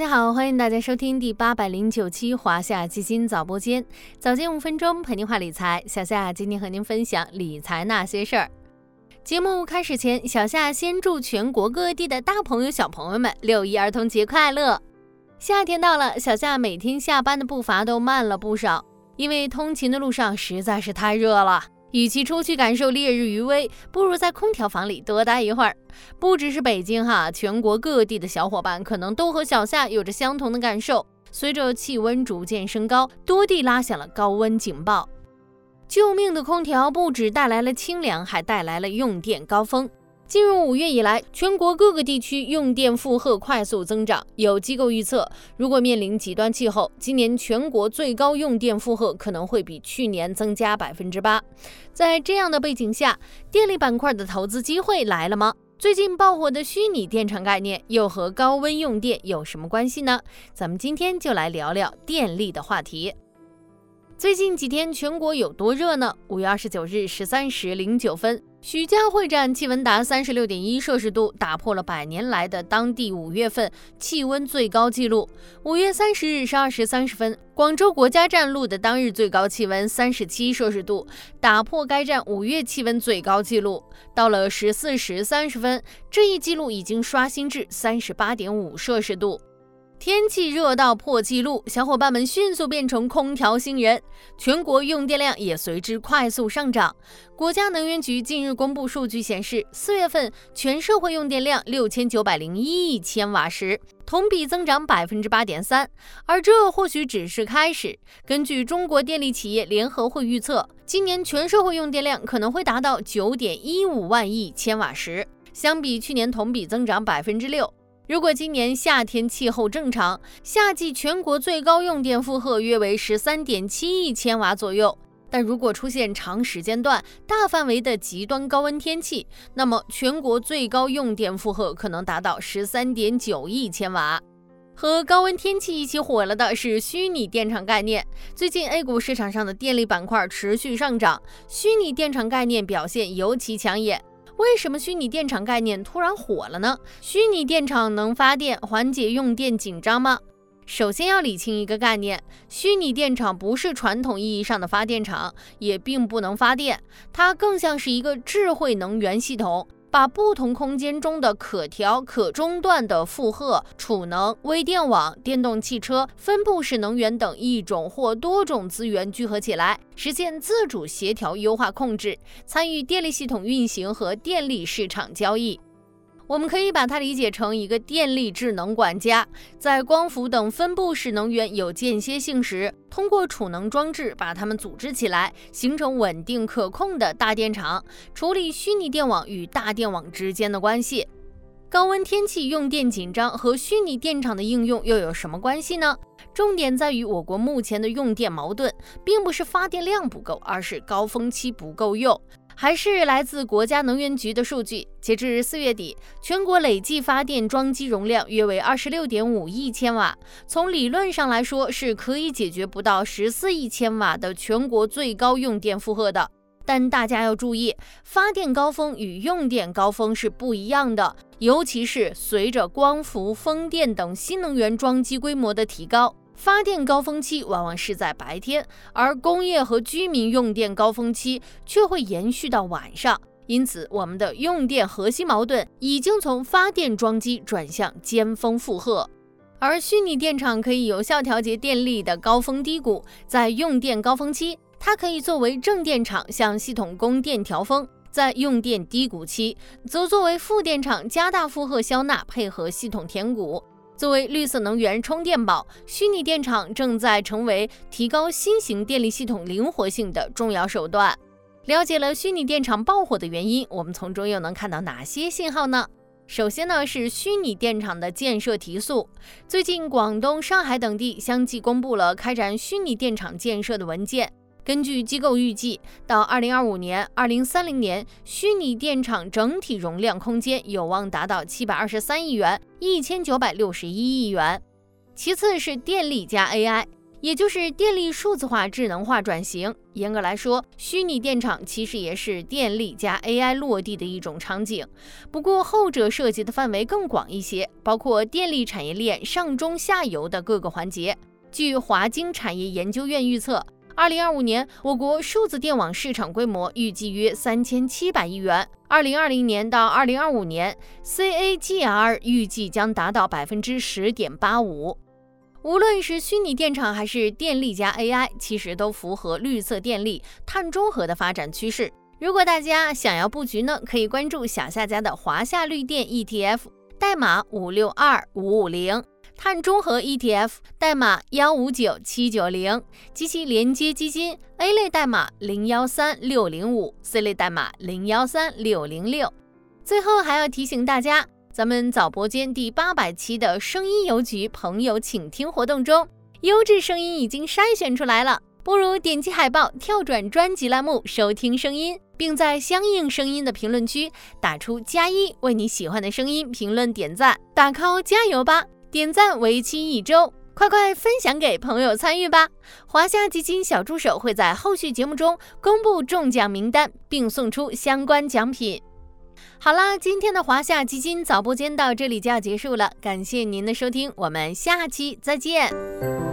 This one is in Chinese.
大家好，欢迎大家收听第八百零九期华夏基金早播间，早间五分钟陪您话理财。小夏今天和您分享理财那些事儿。节目开始前，小夏先祝全国各地的大朋友小朋友们六一儿童节快乐。夏天到了，小夏每天下班的步伐都慢了不少，因为通勤的路上实在是太热了。与其出去感受烈日余威，不如在空调房里多待一会儿。不只是北京哈，全国各地的小伙伴可能都和小夏有着相同的感受。随着气温逐渐升高，多地拉响了高温警报。救命的空调不止带来了清凉，还带来了用电高峰。进入五月以来，全国各个地区用电负荷快速增长。有机构预测，如果面临极端气候，今年全国最高用电负荷可能会比去年增加百分之八。在这样的背景下，电力板块的投资机会来了吗？最近爆火的虚拟电厂概念又和高温用电有什么关系呢？咱们今天就来聊聊电力的话题。最近几天全国有多热呢？五月二十九日十三时零九分。徐家汇站气温达三十六点一摄氏度，打破了百年来的当地五月份气温最高纪录。五月三十日十二时三十分，广州国家站录的当日最高气温三十七摄氏度，打破该站五月气温最高纪录。到了十四时三十分，这一记录已经刷新至三十八点五摄氏度。天气热到破纪录，小伙伴们迅速变成空调新人，全国用电量也随之快速上涨。国家能源局近日公布数据显示，四月份全社会用电量六千九百零一亿千瓦时，同比增长百分之八点三。而这或许只是开始。根据中国电力企业联合会预测，今年全社会用电量可能会达到九点一五万亿千瓦时，相比去年同比增长百分之六。如果今年夏天气候正常，夏季全国最高用电负荷约为十三点七亿千瓦左右。但如果出现长时间段、大范围的极端高温天气，那么全国最高用电负荷可能达到十三点九亿千瓦。和高温天气一起火了的是虚拟电厂概念。最近 A 股市场上的电力板块持续上涨，虚拟电厂概念表现尤其抢眼。为什么虚拟电厂概念突然火了呢？虚拟电厂能发电，缓解用电紧张吗？首先要理清一个概念：虚拟电厂不是传统意义上的发电厂，也并不能发电，它更像是一个智慧能源系统。把不同空间中的可调、可中断的负荷、储能、微电网、电动汽车、分布式能源等一种或多种资源聚合起来，实现自主协调、优化控制，参与电力系统运行和电力市场交易。我们可以把它理解成一个电力智能管家，在光伏等分布式能源有间歇性时，通过储能装置把它们组织起来，形成稳定可控的大电场，处理虚拟电网与大电网之间的关系。高温天气用电紧张和虚拟电厂的应用又有什么关系呢？重点在于我国目前的用电矛盾，并不是发电量不够，而是高峰期不够用。还是来自国家能源局的数据，截至四月底，全国累计发电装机容量约为二十六点五亿千瓦。从理论上来说，是可以解决不到十四亿千瓦的全国最高用电负荷的。但大家要注意，发电高峰与用电高峰是不一样的，尤其是随着光伏、风电等新能源装机规模的提高。发电高峰期往往是在白天，而工业和居民用电高峰期却会延续到晚上。因此，我们的用电核心矛盾已经从发电装机转向尖峰负荷。而虚拟电厂可以有效调节电力的高峰低谷，在用电高峰期，它可以作为正电场向系统供电调峰；在用电低谷期，则作为负电场加大负荷消纳，配合系统填谷。作为绿色能源充电宝，虚拟电厂正在成为提高新型电力系统灵活性的重要手段。了解了虚拟电厂爆火的原因，我们从中又能看到哪些信号呢？首先呢是虚拟电厂的建设提速。最近，广东、上海等地相继公布了开展虚拟电厂建设的文件。根据机构预计，到二零二五年、二零三零年，虚拟电厂整体容量空间有望达到七百二十三亿元、一千九百六十一亿元。其次是电力加 AI，也就是电力数字化、智能化转型。严格来说，虚拟电厂其实也是电力加 AI 落地的一种场景，不过后者涉及的范围更广一些，包括电力产业链上中下游的各个环节。据华经产业研究院预测，二零二五年我国数字电网市场规模预计约三千七百亿元。二零二零年到二零二五年，CAGR 预计将达到百分之十点八五。无论是虚拟电厂还是电力加 AI，其实都符合绿色电力、碳中和的发展趋势。如果大家想要布局呢，可以关注小夏家的华夏绿电 ETF，代码五六二五五零；碳中和 ETF 代码幺五九七九零及其连接基金 A 类代码零幺三六零五，C 类代码零幺三六零六。最后还要提醒大家。咱们早播间第八百期的声音邮局朋友请听活动中，优质声音已经筛选出来了，不如点击海报跳转专辑栏目收听声音，并在相应声音的评论区打出加一，为你喜欢的声音评论点赞打 call 加油吧！点赞为期一周，快快分享给朋友参与吧！华夏基金小助手会在后续节目中公布中奖名单，并送出相关奖品。好啦，今天的华夏基金早播间到这里就要结束了，感谢您的收听，我们下期再见。